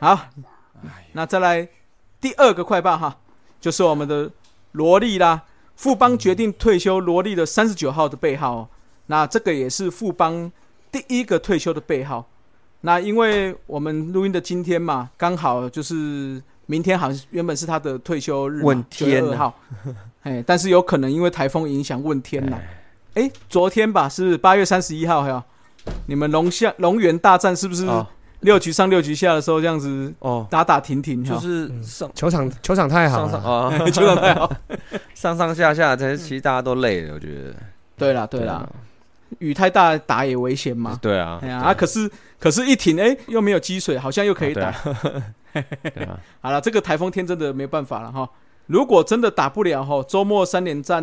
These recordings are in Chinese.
好，那再来第二个快报哈，就是我们的罗莉啦。富邦决定退休罗莉的三十九号的背号哦，那这个也是富邦第一个退休的背号。那因为我们录音的今天嘛，刚好就是明天，好像原本是他的退休日嘛，问天9月2号。哎，但是有可能因为台风影响问天了。哎，昨天吧是八月三十一号，还有你们龙象龙源大战是不是哦六局上六局下的时候这样子哦，打打停停？就是上球场球场太好上上了，啊，球场太好。上上下下，其实其实大家都累了，我觉得。对啦对啦，雨太大打也危险嘛。对啊，哎呀啊，可是可是一停，哎，又没有积水，好像又可以打。对啊，好了，这个台风天真的没办法了哈。如果真的打不了哈，周末三连战，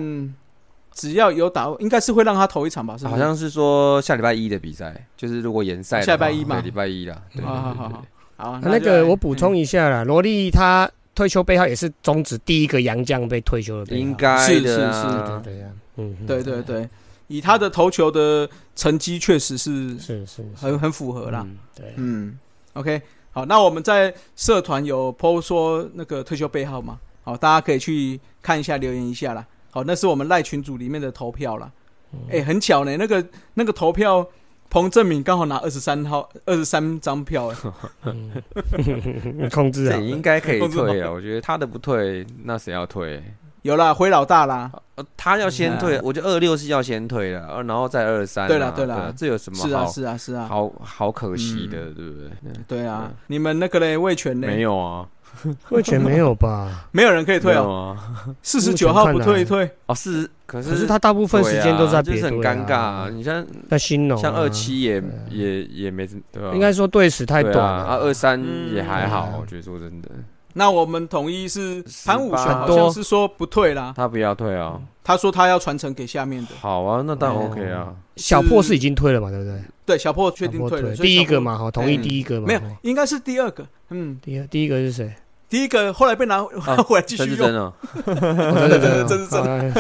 只要有打，应该是会让他投一场吧？是是？好像是说下礼拜一的比赛，就是如果延赛，下礼拜一嘛对礼拜一啦。对好好好好。那个我补充一下啦，罗莉她退休背号也是中职第一个洋将被退休的背号，应该是的是啊对对呀，嗯，嗯对对对，以他的投球的成绩，确实是是是是。很很符合啦。嗯对，嗯，OK，好，那我们在社团有 PO 说那个退休背号嘛，好，大家可以去看一下，留言一下啦。好，那是我们赖群组里面的投票啦。哎、很巧呢，那个那个投票，彭正敏刚好拿二十三号二十三张票，哎，嗯控制啊这，应该可以退啊。我觉得他的不退，那谁要退？有啦，灰老大啦，呃，他要先退嗯，我觉得二六是要先退了，呃然后再二三啊。对啦对啦。啊这有什么是啊是啊是啊，好好可惜的，对不对？对啊，你们那个嘞魏权嘞？没有啊，魏权没有吧？没有人可以退哦，啊。四十九号不退一退，哦，是，可是可是他大部分时间都在就是很尴尬啊。你像在新农啊，像二七也也也没对吧？应该说队史太短啊，二三也嗯还好嗯，我觉得说真的，那我们统一是潘武雄18好像是说不退啦，他不要退啊。他说他要传承给下面的。好啊，那当然哦 OK 啊。小破是已经退了嘛，对不对？对，小破确定退了，第一个嘛，哈，同意嗯第一个嘛，没有哈，应该是第二个。嗯，第二第一个是谁？第一个后来被拿回来继续用。真 是真 哦，哦真的真的真是真的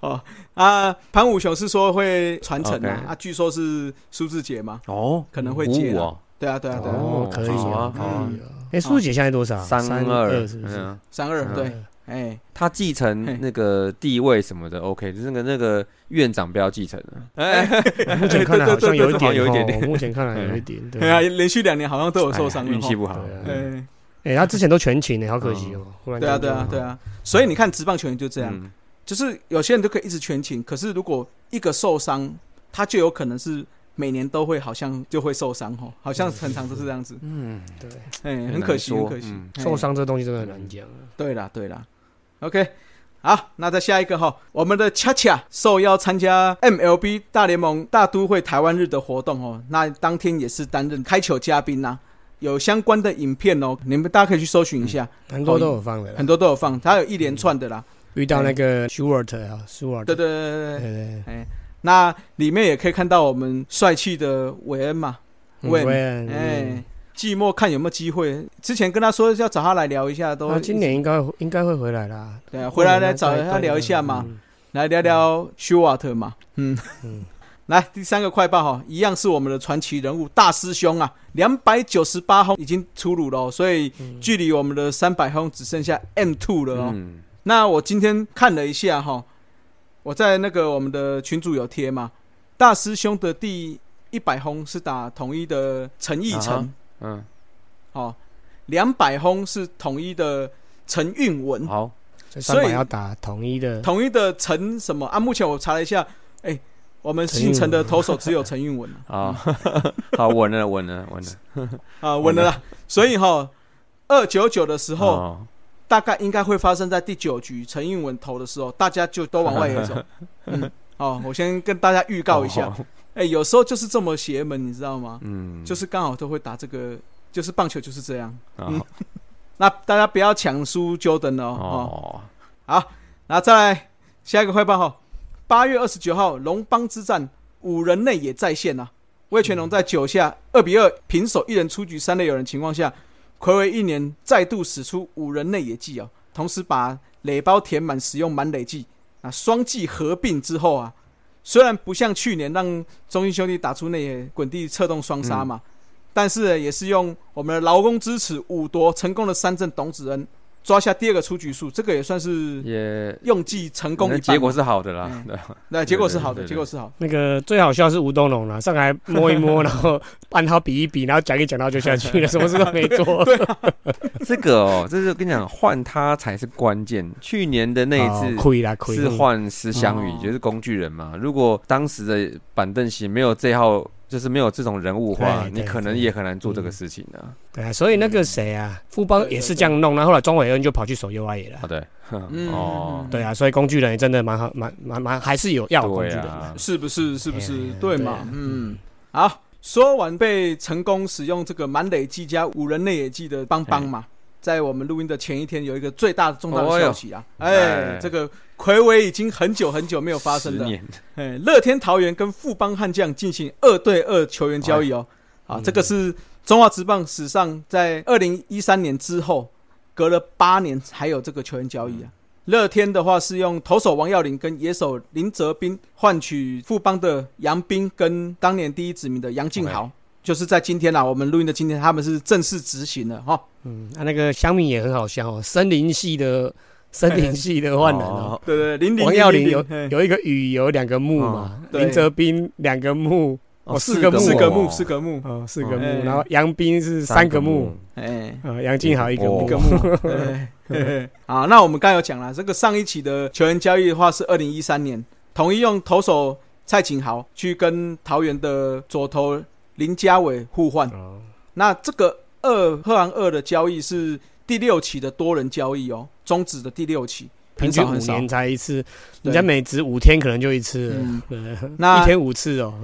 哦啊，潘武雄是说会传承啊，啊，据说是苏志杰嘛，哦，可能会接啦五五哦，对啊，对啊，对啊，哦，可以啊，可以啊。哎，苏姐现在多少？三二二是不是？嗯。三二嗯对，哎，他继承那个地位什么的 OK，就是那个那个院长不要继承了。哎，目前看来好像有一点，有一点点哦目前看来有一点，对。对啊，连续两年好像都有受伤了，运气不好。哎，哎，他之前都全勤呢，好可惜哦。忽然对啊，对啊，对啊，所以你看职棒球员就这样，嗯。就是有些人都可以一直全勤，可是如果一个受伤，他就有可能是每年都会好像就会受伤哦，好像很常都是这样子，嗯，对，哎，很可惜，很可惜。受伤这东西真的很难讲啊。对啦，对啦，OK，好，那再下一个哈，我们的恰恰受邀参加 MLB 大联盟大都会台湾日的活动哦，那当天也是担任开球嘉宾呐、有相关的影片哦，你们大家可以去搜寻一下，很多都有放的啦。很，多都有放，它有一连串的啦，遇到那个 Stewart 啊，Stewart，对对对对对，那里面也可以看到我们帅气的韦恩嘛，韦恩，恩，哎哎，，季末看有没有机会，之前跟他说要找他来聊一下，都他今年应该应该会回来啦，对啊，回来来找他聊一下嘛。来聊聊休瓦特嘛，嗯。嗯。来第三个快报哈，一样是我们的传奇人物大师兄啊，两百九十八轰已经出炉了、哦，所以嗯。距离我们的三百轰只剩下 M two 了哦。嗯，那我今天看了一下哈，我在那个我们的群主有贴嘛，大师兄的第一百轰是打统一的陈奕成，嗯，哦，两百轰是统一的陈运文，好，所以要打统一的，统一的陈什么？啊？目前我查了一下，哎、我们姓陈的投手只有陈运文啊，好，好，稳了，稳了，稳了。啊，稳了啦。所以哈，二九九的时候，哦，大概应该会发生在第九局陈运文投的时候，大家就都往外野走。嗯，哦，我先跟大家预告一下，哦，哎、有时候就是这么邪门，你知道吗？嗯，就是刚好都会打这个，就是棒球就是这样。哦 那大家不要抢输 Jordan 哦。哦哦，好，那再来下一个快报哈，八月二十九号龙邦之战，五人内也在线啊。魏全龙在九下二比二平手，一人出局，三垒有人情况下，暌违一年再度使出五人内野计哦，同时把垒包填满，使用满垒计。啊，双计合并之后啊，虽然不像去年让中英兄弟打出内野滚地策动双杀嘛，但是也是用我们的劳工支持五夺成功的三振董子恩抓下第二个出局数，这个也算是也用计成功一半。结果是好的啦嗯，对对，结果是好的，结果是好。那个最好笑是吴东龙了，上来摸一摸，然后按他比一比，然后讲一讲，然后就下去了，什么事都没做。对这个哦，这是跟你讲，换他才是关键。去年的那一次哦亏啦亏，是换石祥宇哦，就是工具人嘛。如果当时的板凳席没有这号，就是没有这种人物的话，对对你可能也很难做这个事情的。对啊，所以那个谁啊，富邦也是这样弄，然后后来庄伟恩就跑去守右外野了。啊，。对，嗯 哦，对啊，所以工具人也真的蛮好，蛮蛮蛮还是有要有工具人是不是？是不是？对嘛？嗯，好，说完被成功使用这个满垒计加五人内野计的邦邦嘛，在我们录音的前一天有一个最大的重大的消息啊！哎，这个魁违已经很久很久没有发生的，乐天桃园跟富邦悍将进行二对二球员交易哦，啊，嗯这个是中华职棒史上在二零一三年之后隔了八年才有这个球员交易啊。乐天的话是用投手王耀林跟野手林哲斌换取富邦的杨斌跟当年第一指名的杨敬豪，就是在今天啊，我们录音的今天，他们是正式执行了哈。嗯，啊，那个香米也很好笑哦，森林系的森林系的换人哦。哦。对对，零零王耀林有有一个雨，有两个木嘛，林哲斌两个木，哦四个木四个木，哦。四个木，哦，四个哎。木，然后杨斌是三个木，，哎，啊，杨敬豪一个哦。木一个，木。对嘿嘿啊，那我们刚才有讲了，这个上一期的球员交易的话是二零一三年，统一用投手蔡景豪去跟桃园的左投林家伟互换。哦。那这个二贺航二的交易是第六期的多人交易哦，终止的第六期，平。均五年才一次，对人家每值五天可能就一次嗯，那一天五次哦。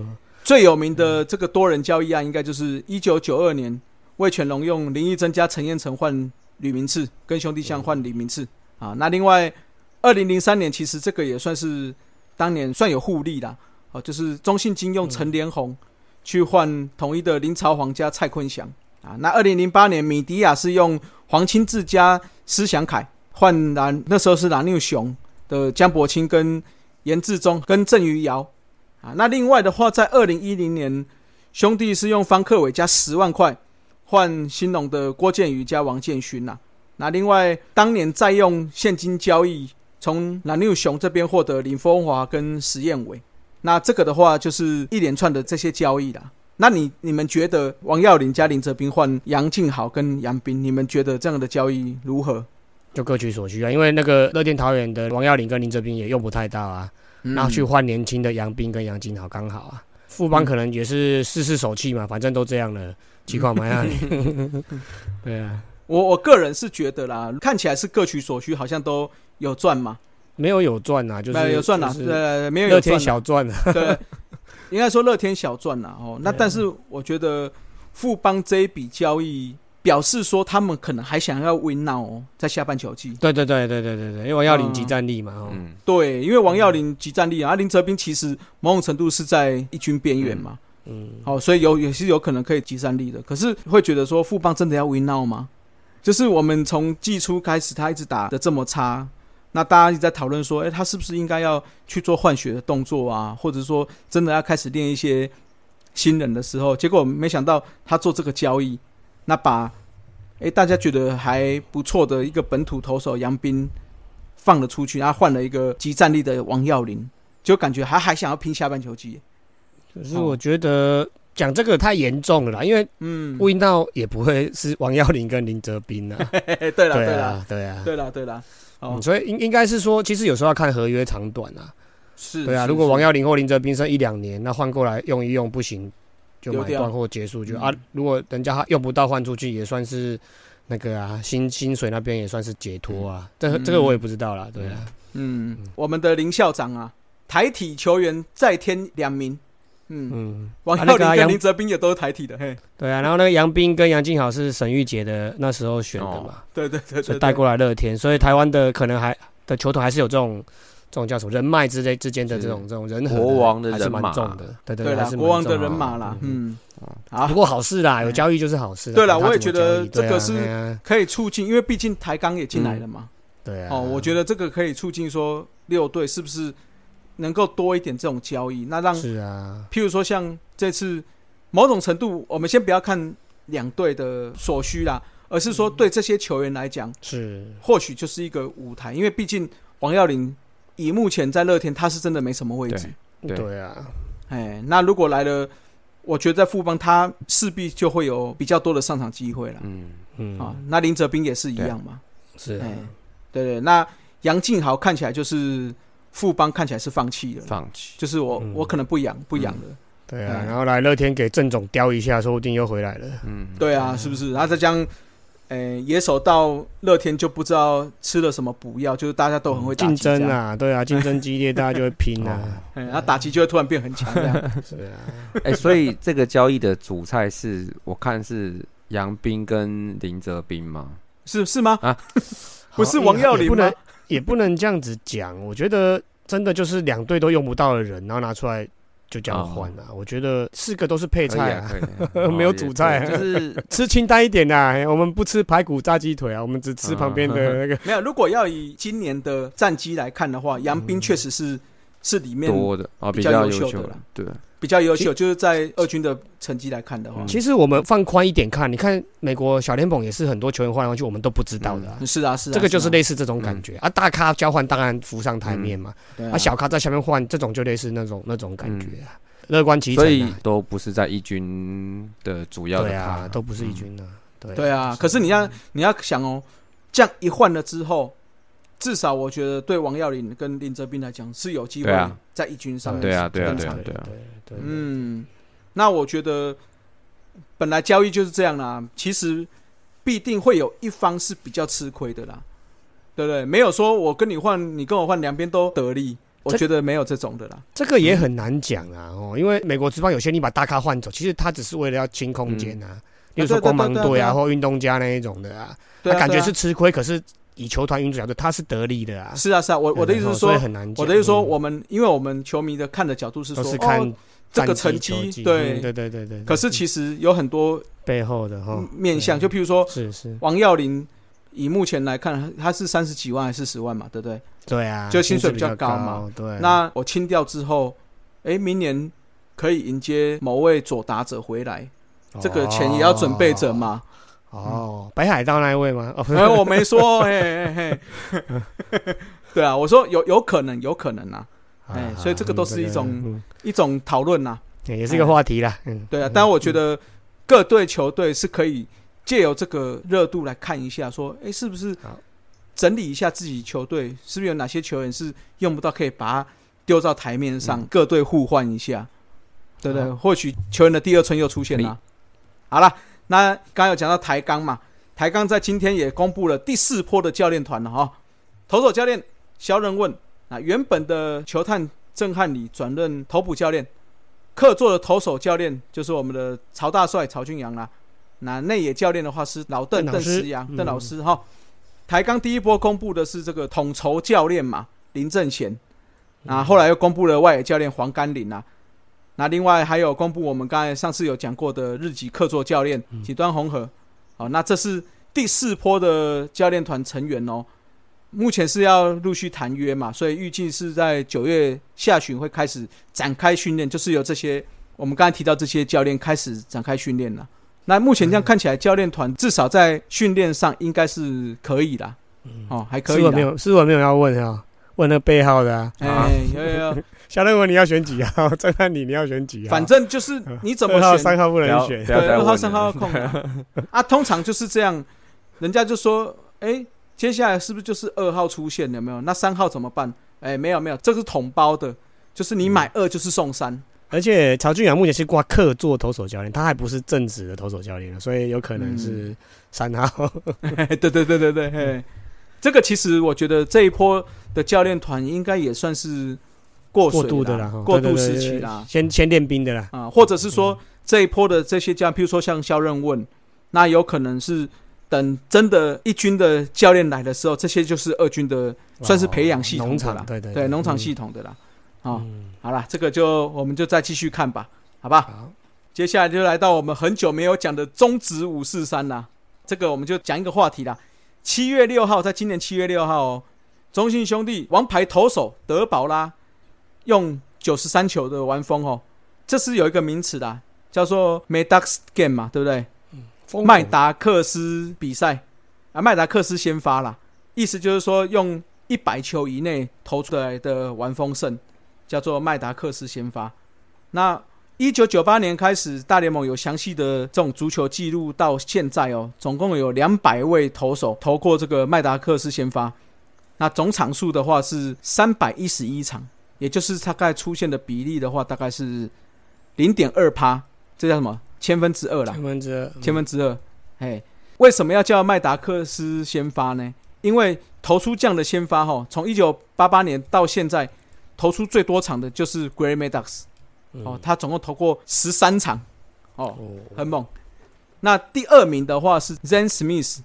最有名的这个多人交易案，应该就是一九九二年魏全龙用林义珍加陈彦成换吕明次，跟兄弟象换李明次啊。那另外，二零零三年其实这个也算是当年算有互利啦，哦、就是中信金用陈连红去换统一的林朝皇加蔡坤祥啊。那二零零八年米迪亚是用黄清志加施祥凯换蓝，那时候是蓝六雄的江伯清跟严志忠跟郑余尧啊。那另外的话，在二零一零年，兄弟是用方克伟加十万块换新农的郭建宇加王建勋呐、那另外当年再用现金交易，从蓝六雄这边获得林峰华跟石彦伟。那这个的话，就是一连串的这些交易啦。那你你们觉得王耀林加林哲斌换杨敬豪跟杨斌，你们觉得这样的交易如何？就各取所需啊，因为那个乐天桃园的王耀林跟林哲斌也用不太到啊，嗯然后去换年轻的杨斌跟杨金豪刚好啊。富邦可能也是试试手气嘛，反正都这样了，几款买下来。对啊，我我个人是觉得啦，看起来是各取所需，好像都有赚嘛，没有有赚啊，就是没有有赚啦，就是对，没有有天赚啦小赚啊。对，应该说乐天小赚啦哦。那但是我觉得富邦这一笔交易表示说他们可能还想要 win now 哦，在下半球季。对对对对对对对，因为王耀林集战力嘛，哦，嗯，对，因为王耀林集战力啊，林哲斌其实某种程度是在一军边缘嘛，嗯，好、所以有也是有可能可以集战力的。可是会觉得说富邦真的要 win now 吗？就是我们从季初开始，他一直打的这么差，那大家一直在讨论说，哎、他是不是应该要去做换血的动作啊？或者说真的要开始练一些新人的时候，结果没想到他做这个交易，那把哎、大家觉得还不错的一个本土投手杨斌放了出去，然后换了一个极战力的王耀林，就感觉还还想要拼下半球季。可是我觉得讲这个太严重了啦，因为嗯，乌云道也不会是王耀林跟林哲斌啊。嘿 对了对了啊，对啊，对了对了，哦嗯，所以应应该是说，其实有时候要看合约长短啊。是，对啊，如果王耀林或林哲斌剩一两年，那换过来用一用不行，就买断或结束就嗯啊。如果人家用不到换出去，也算是那个啊，薪薪水那边也算是解脱啊。这这个我也不知道啦，对啊。嗯，我们的林校长啊，台体球员再添两名，嗯，嗯，王耀林跟啊那个啊杨林哲斌也都是台体的，嘿，对啊。然后那个杨斌跟杨敬好是沈玉杰的那时候选的哦嘛，对对对对，对所以带过来乐天，所以台湾的可能还的球团还是有这种。这种叫什么人脉之类之间的这种这种人和国王的还是蛮人马。重的，对对对啦，还是国王的人马啦，嗯，好。不，过好事啦，有交易就是好事啊。对啦我也觉得这个是可以促进，因为毕竟台钢也进来了嘛，对啊。哦，我觉得这个可以促进说六队是不是能够多一点这种交易，那让是啊，譬如说像这次某种程度，我们先不要看两队的所需啦，而是说对这些球员来讲，是。或许就是一个舞台，因为毕竟王耀林以目前在乐天，他是真的没什么位置。对对啊，哎，那如果来了，我觉得在富邦他势必就会有比较多的上场机会了。嗯，嗯。啊，那林哲斌也是一样嘛。是啊。哎，对对，那杨敬豪看起来就是富邦看起来是放弃了，放弃。就是我、嗯我可能不养不养了。对啊，哎然后来乐天给郑总雕一下，说不定又回来了。嗯，对啊，是不是？然后再将，呃，野手到乐天就不知道吃了什么补药，就是大家都很会打竞争啊，对啊，竞争激烈，大家就会拼啊。哎，然后打击就会突然变很强这样。是啊，哎、所以这个交易的主菜是我看是杨斌跟林哲斌吗？是是吗？啊不是王耀林吗也不能？这样子讲。我觉得真的就是两队都用不到的人，然后拿出来就这样换啊。我觉得四个都是配菜啊，啊 没有主菜就是 吃清淡一点的、啊。我们不吃排骨炸鸡腿啊，我们只吃旁边的那个。没有，如果要以今年的战绩来看的话，杨斌确实是是里面多的哦，比比较较优秀的啦对，比较优秀，就是在二军的成绩来看的话，嗯其实我们放宽一点看，你看美国小联盟也是很多球员换来换去，我们都不知道的、啊。是啊是啊，这个就是啊。类似这种感觉、啊，大咖交换当然浮上台面嘛，对啊。啊小咖在下面换，这种就类似那种那种感觉乐观其成、啊。所以都不是在一军的主要的对啊，都不是一军的、对对啊，可是你要你要想哦，这样一换了之后，至少我觉得对王耀林跟林哲斌来讲是有机会啊。在一军上面对啊对啊对啊对啊嗯，那我觉得本来交易就是这样啦，其实必定会有一方是比较吃亏的啦，对不对？没有说我跟你换，你跟我换，两边都得利，我这觉得没有这种的啦。这个也很难讲啊哦，因为美国职棒有些你把大咖换走，其实他只是为了要清空间啊，比如说光芒队啊或运动家那一种的啊，他感觉是吃亏，可是以球团运作角度，他是得利的啊。是啊是啊，我我的意思是说。我的意思说，嗯我们因为我们球迷的看的角度是说，都是看哦，这个成绩对嗯对对对对。可是其实有很多背后的哈面向，就对譬如说是是，王耀林，以目前来看，他是三十几万还是四十万嘛，对不对？对啊，就薪水比比较高嘛高。对，那我清掉之后，哎，明年可以迎接某位左打者回来，这个钱也要准备着嘛。哦，北海道那一位吗？哦，哎，我没说，嘿嘿嘿。对啊，我说有有可能，有可能啊，哎所以这个都是一种嗯一种讨论呐。嗯也是一个话题啦。嗯，对啊，但我觉得各队球队是可以借由这个热度来看一下，说，哎，是不是整理一下自己球队，是不是有哪些球员是用不到，可以把它丢到台面上，嗯各队互换一下，对不对？或许球员的第二春又出现了。好了，那刚刚有讲到台钢嘛，台钢在今天也公布了第四波的教练团了哈。投手教练肖任问，那原本的球探郑汉礼转任投捕教练，客座的投手教练就是我们的曹大帅曹俊阳啦。那内野教练的话是老邓邓邓老师思阳嗯邓老师哈。台钢第一波公布的是这个统筹教练嘛林正贤，那后来又公布了外野教练黄甘霖啊。那另外还有公布我们刚才上次有讲过的日籍客座教练几端红河，好，那这是第四波的教练团成员哦。目前是要陆续谈约嘛，所以预计是在九月下旬会开始展开训练，就是由这些我们刚才提到这些教练开始展开训练了。那目前这样看起来，教练团至少在训练上应该是可以啦，哦，还可以啦。是我没有，是我没有要问啊，问那背号的啊。哎，有有有，小认为你要选几号？郑汉你你要选几号？反正就是 你怎么二号、选，三号不能选对，二号、三号要空的 啊。通常就是这样，人家就说，哎，接下来是不是就是二号出现？有没有？那三号怎么办？哎，没有没有，这是同包的，就是你买二就是送三。而且曹俊阳目前是挂客座投手教练，他还不是正职的投手教练，所以有可能是三号。嘿对对对对对，嘿，这个其实我觉得这一波的教练团应该也算是过水过渡的啦，哈过渡对对对对时期啦，先先练兵的啦。啊，或者是说这一波的这些将，譬如说像肖任问，那有可能是等真的一军的教练来的时候，这些就是二军的算是培养系统的啦场，，对对对农场嗯系统的啦。啊，嗯好了，这个就我们就再继续看吧，好吧？好，接下来就来到我们很久没有讲的中职五四三啦。这个我们就讲一个话题啦。七月六号，在今年七月六号哦，中信兄弟王牌投手德保拉用九十三球的完封哦，这是有一个名词的啊，叫做 Medax Game 嘛，对不对？嗯麦达克斯比赛啊，麦达克斯先发啦，意思就是说用一百球以内投出来的完封胜，叫做麦达克斯先发。那一九九八年开始，大联盟有详细的这种足球记录，到现在哦，总共有两百位投手投过这个麦达克斯先发。那总场数的话是三百一十一场，也就是大概出现的比例的话，大概是零点二趴，这叫什么？千分之二啦。千分之二，千分之二。哎，为什么要叫麦达克斯先发呢？因为投出这样的先发哈，从一九八八年到现在，投出最多场的就是 Gray Maddox 嗯哦，他总共投过十三场哦，哦，很猛。那第二名的话是 Zen Smith，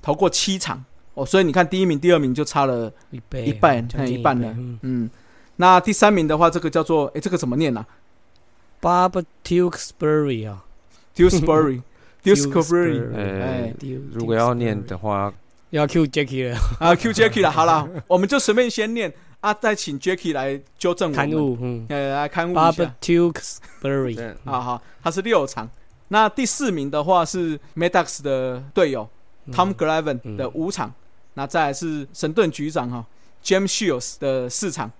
投过七场哦，所以你看第一名、第二名就差了一倍一半一半了嗯嗯。那第三名的话，这个叫做哎，这个怎么念啊？Bob Tewksbury 啊呃哎，如果要念的话，要 Q Jackie 了，啊，Q Jackie 了，好了，我们就随便先念啊，再请 Jackie 来纠正我们，刊物，嗯。呃，来刊物一，Bob 下。Tewksbury，对。啊，好，他是六场。那第四名的话是 Maddox 的队友 Tom Glavine 嗯。的五场，那再来是神盾局长哈 James Shields 的四场，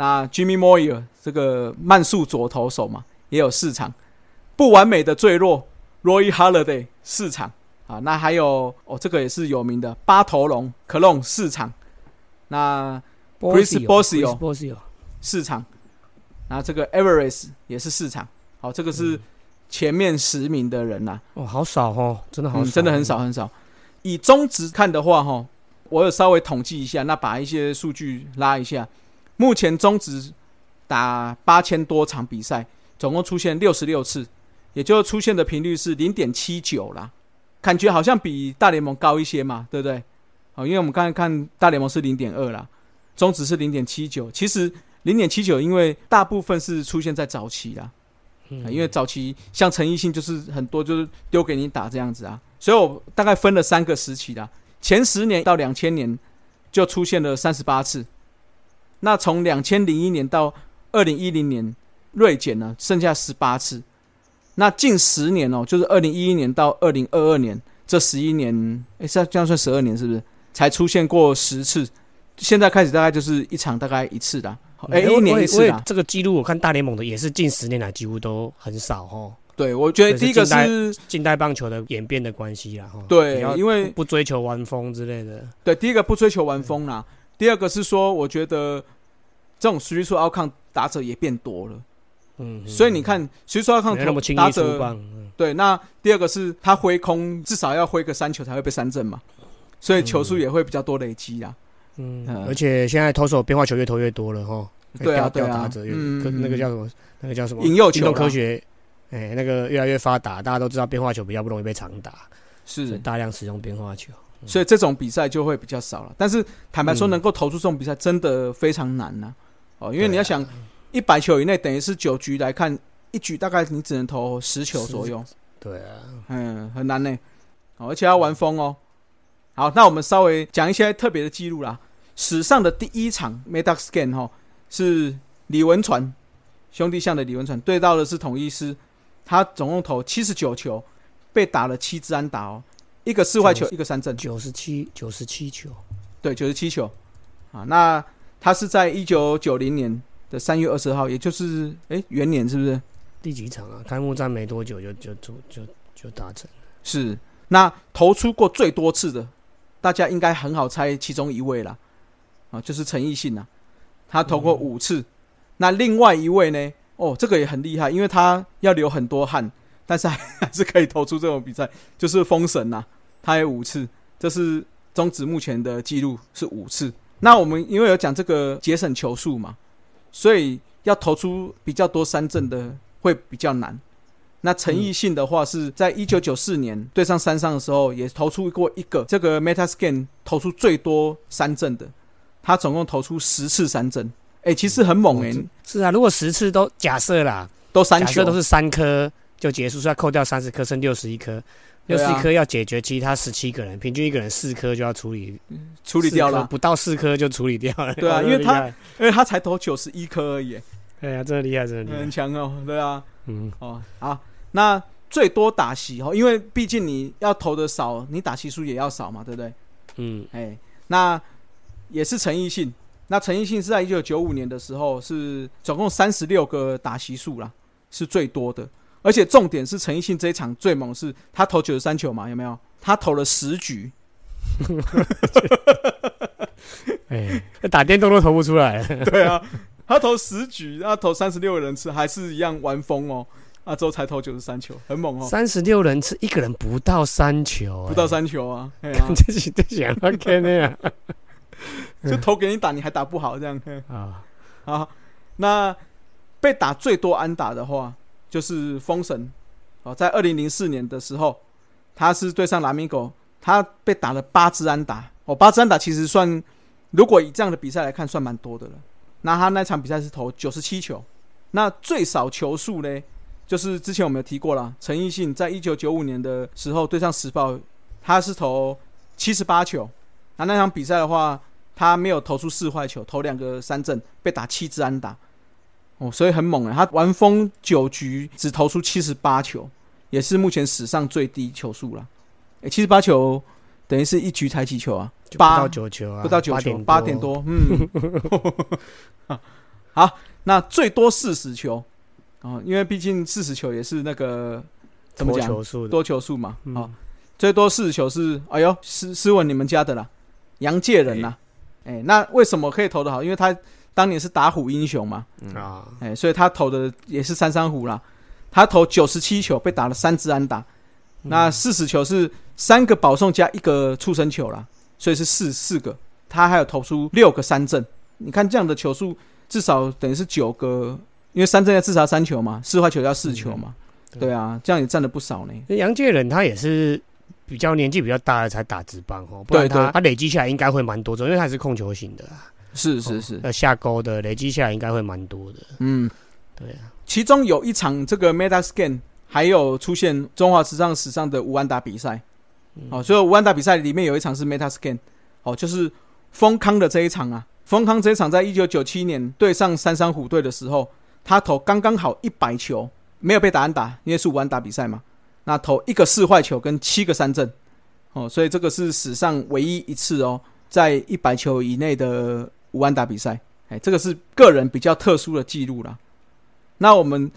那 Jimmy Moyer 这个慢速左投手嘛也有四场，不完美的坠落 Roy Holiday 四场。啊，那还有哦这个也是有名的八头龙 Clone 四场，那 Chris Bosio 四场，那这个 Everest 也是市场，好，这个是前面十名的人呐、哦，好少哦，真的好嗯，真的很少很少。以中值看的话，哈，我有稍微统计一下，那把一些数据拉一下，目前中职打八千多场比赛，总共出现六十六次，也就出现的频率是零点七九啦，感觉好像比大联盟高一些嘛，对不对？好，因为我们刚才看大联盟是零点二啦，中职是零点七九，其实零点七九，因为大部分是出现在早期啦，因为早期像陈奕迅就是很多就是丢给你打这样子啊，所以我大概分了三个时期啦。前十年到两千年就出现了三十八次，那从两千零一年到二零一零年锐减了，剩下十八次。那近十年哦，就是二零一一年到二零二二年这十一年，诶，这这样算十二年是不是？才出现过十次，现在开始大概就是一场大概一次啦，诶，一年一次啦。这个记录我看大联盟的也是近十年来几乎都很少哦，对，我觉得第一个是近代棒球的演变的关系啦，哈，对，因为不追求玩风之类的，对，第一个不追求玩风啦，第二个是说，我觉得这种实力出 outcome 打者也变多了，嗯，所以你看实力出没 outcome 有那么轻打者，对，那第二个是他挥空至少要挥个三球才会被三振嘛，所以球数也会比较多累积啦。嗯嗯，而且现在投手变化球越投越多了哈，对啊吊对啊。者越嗯跟那个嗯叫什么，那个叫什么？引诱球运动科学，哎，那个越来越发达，大家都知道变化球比较不容易被长打，是，大量使用变化球。所以这种比赛就会比较少了。但是坦白说，嗯能够投出这种比赛真的非常难呐、哦，因为你要想一百球以内，等于是九局来看，一局大概你只能投十球左右。对啊，嗯，很难呢、哦，而且要玩疯哦。好，那我们稍微讲一些特别的记录啦。史上的第一场 Medax Game 哈、是李文传兄弟象的李文传对到的是统一师，他总共投七十九球，被打了七支安打哦，一个四坏球，一个三振，九十七九十七球，对，九十七球啊。那他是在一九九零年的三月二十号，也就是哎元年是不是？第几场啊？开幕战没多久就就就就就达成。是，那投出过最多次的，大家应该很好猜其中一位啦，啊，就是陈奕迅呐，他投过五次。那另外一位呢？哦，这个也很厉害，因为他要流很多汗，但是还 还是可以投出这种比赛，就是封神呐，他有五次，这是中止目前的记录是五次。那我们因为有讲这个节省球数嘛，所以要投出比较多三振的会比较难。那陈奕迅的话是在一九九四年对上山上的时候，也投出过一个这个 Metascan 投出最多三振的，他总共投出十次三振，哎、其实很猛哎、哦是啊，如果十次都假设啦，都三球假设都是三颗就结束，所以要扣掉三十颗，剩六十一颗。六十一颗要解决其他十七个人，平均一个人四颗就要处理，处理掉了，不到四颗就处理掉了。对啊哦 因为他因为他才投九十一颗而已，对啊，真的厉害，真的厉害很。强哦，对啊。嗯，哦，好，那最多打席哦，因为毕竟你要投的少，你打席数也要少嘛，对不对？嗯，哎，那也是陈奕迅。那陈奕迅是在一九九五年的时候是总共三十六个打席数啦，是最多的。而且重点是陈奕迅这一场最猛，是他投九十三球嘛？有没有？他投了十局，哎，打电动都投不出来。对啊，他投十局，他投三十六个人次，还是一样玩疯哦。啊，之后才投九十三球，很猛哦。三十六人次，一个人不到三球，不到三球啊！哎呀，这是这想 OK 的呀，就投给你打，你还打不好这样。啊，好，那被打最多安打的话，就是封神哦，在二零零四年的时候，他是对上拉米狗，他被打了八支安打哦，八支安打其实算，如果以这样的比赛来看，算蛮多的了。那他那场比赛是投九十七球，那最少球数呢？就是之前我们有提过了，陈奕迅在一九九五年的时候对上时报，他是投七十八球。那那场比赛的话，他没有投出四坏球，投两个三振，被打七支安打。哦，所以很猛啊，他完封九局只投出七十八球，也是目前史上最低球数了。哎，七十八球等于是一局才几球啊？八到九球啊，不到九球，八点多。嗯，好，那最多四十球。哦，因为毕竟四十球也是那个怎么讲多球数嘛，啊，最多四十球是哎呦，斯斯文你们家的啦，杨介人呐，哎，那为什么可以投的好？因为他当年是打虎英雄嘛，啊，哎，所以他投的也是三三虎啦，他投九十七球被打了三支安打，那四十球是三个保送加一个触身球啦，所以是四四个，他还有投出六个三振，你看这样的球数至少等于是九个。因为三振要至少三球嘛，四坏球要四球嘛，对啊，这样也占了不少呢。杨介仁他也是比较年纪比较大的才打直棒哦，不然他他累积下来应该会蛮多种，因为他是控球型的。是是是，呃下钩的累积下来应该会蛮多的。嗯，对啊。其中有一场这个 Meta Scan 还有出现中华职棒史上的五安打比赛，哦，所以五安打比赛里面有一场是 Meta Scan，哦，就是丰康的这一场啊，丰康这一场在一九九七年对上三山虎队的时候。他投刚刚好一百球，没有被打安打，因为是五安打比赛嘛。那投一个四坏球跟七个三振，哦，所以这个是史上唯一一次哦，在一百球以内的五安打比赛。哎，这个是个人比较特殊的记录啦。那我们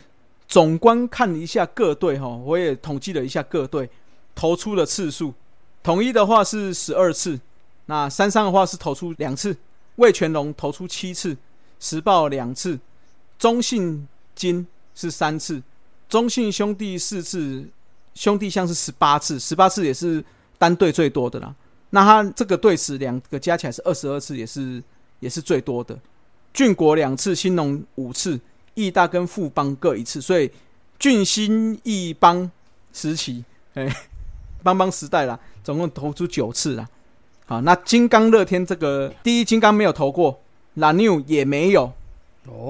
总观看一下各队哈，我也统计了一下各队投出的次数。统一的话是十二次，那三三的话是投出两次，魏全龙投出七次，时报两次。中信金是三次，中信兄弟四次，兄弟像是十八次，十八次也是单队最多的啦。那他这个队史两个加起来是二十二次，也是也是最多的。俊国两次，兴农五次，义大跟富邦各一次，所以俊兴义邦时期，哎，邦邦时代啦，总共投出九次啦。好，那金刚乐天这个第一金刚没有投过，拉纽也没有。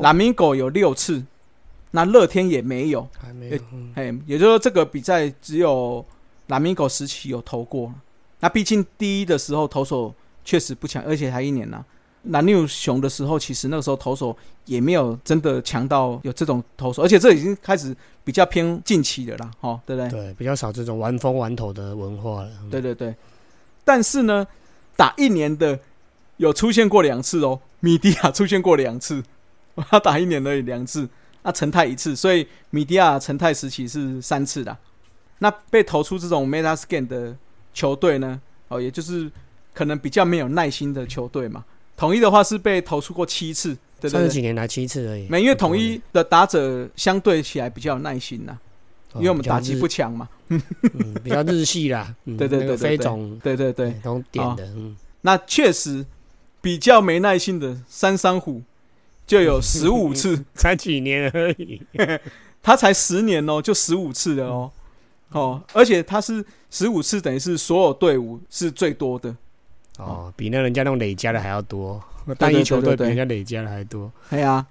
拉米狗有六次，那乐天也没有，还没有。哎，也就是说，这个比赛只有拉米狗时期有投过。那毕竟第一的时候投手确实不强，而且还一年呢。蓝牛熊的时候，其实那个时候投手也没有真的强到有这种投手，而且这已经开始比较偏近期的啦，哈，对不对？对，比较少这种玩风玩头的文化了。对对对，但是呢，打一年的有出现过两次哦，米迪亚出现过两次。他打一年而已，两次。那陈泰一次，所以米迪亚、陈泰时期是三次的。那被投出这种 Meta Scan 的球队呢？哦，也就是可能比较没有耐心的球队嘛。统一的话是被投出过七次，三十几年来七次而已。没，因为统一的打者相对起来比较有耐心呐，因为我们打击不强嘛。嗯，比较日系啦。对对对，飞种，对对对，种点的。嗯，那确实比较没耐心的三山虎。就有 十五次，才几年而已，他才十年哦，就十五次了哦，哦，而且他是十五次，等于是所有队伍是最多的，哦，比那人家那种累加的还要多，单一球队比人家累加的还多，对啊，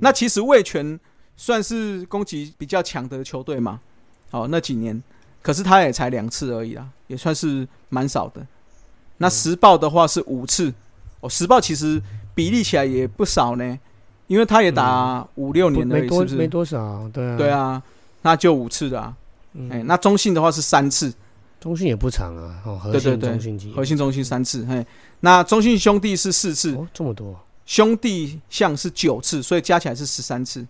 那其实魏权算是攻击比较强的球队嘛，哦，那几年，可是他也才两次而已啦，也算是蛮少的。那时报的话是五次，哦，时报其实比例起来也不少呢。因为他也打五六年了，是不是？没多少，对啊。对啊，那就五次的啊。嗯。哎、那中信的话是三次，中信也不长啊，哦，核心对对对中信级，核心中信三次，嘿，那中信兄弟是四次，哦这么多，兄弟象是九次，所以加起来是十三次。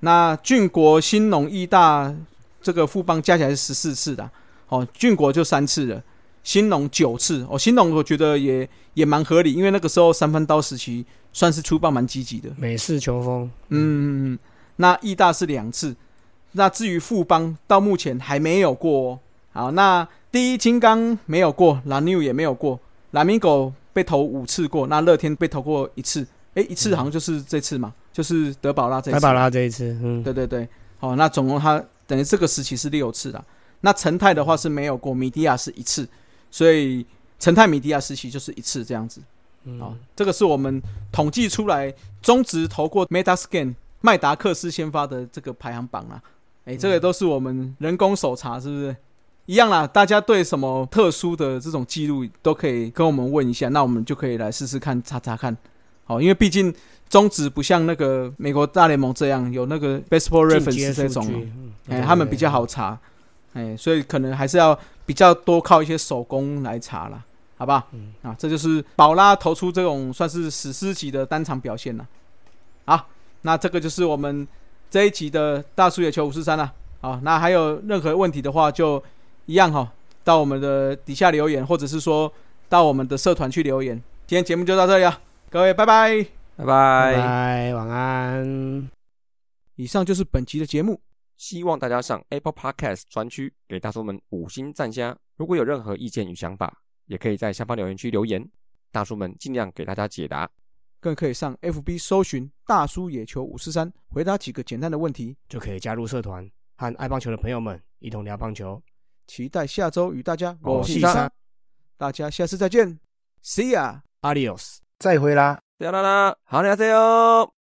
那郡国、兴农、义大这个富邦加起来是十四次的啊，哦，郡国就三次了，兴农九次，哦，兴农我觉得也也蛮合理，因为那个时候三分刀时期算是出棒蛮积极的。美式球风，嗯，那义大是两次，那至于富邦到目前还没有过、哦。好，那第一金刚没有过，蓝牛也没有过，蓝米狗被投五次过，那乐天被投过一次，诶，一次好像就是这次嘛，就是德保拉这一次。台巴拉这一次，嗯，对对对，好，那总共他等于这个时期是六次啦。那陈泰的话是没有过，米迪亚是一次，所以陈泰米迪亚时期就是一次这样子。嗯好，这个是我们统计出来中职投过 Metascan 麦达克斯先发的这个排行榜啊。哎、这个都是我们人工手查，是不是？一样啦，大家对什么特殊的这种记录都可以跟我们问一下，那我们就可以来试试看查查看。好，因为毕竟中职不像那个美国大联盟这样有那个 Baseball Reference 这种哦，数据，嗯哎、他们比较好，查，哎、所以可能还是要比较多靠一些手工来查啦，好吧？嗯啊，这就是宝拉投出这种算是史诗级的单场表现了。好，那这个就是我们这一集的大叔野球五四三了。好，那还有任何问题的话，就一样哈、到我们的底下留言，或者是说到我们的社团去留言。今天节目就到这里了，各位拜拜。拜拜拜。拜，晚安。以上就是本期的节目。希望大家上 Apple Podcast 专区给大叔们五星赞加。如果有任何意见与想法，也可以在下方留言区留言，大叔们尽量给大家解答。更可以上 FB 搜寻“大叔野球五四三”，回答几个简单的问题。就可以加入社团，和爱棒球的朋友们一同聊棒球。期待下周与大家我是是三大家下次再见，See ya。Adios。再会啦。啦啦啦，好，你好，加油！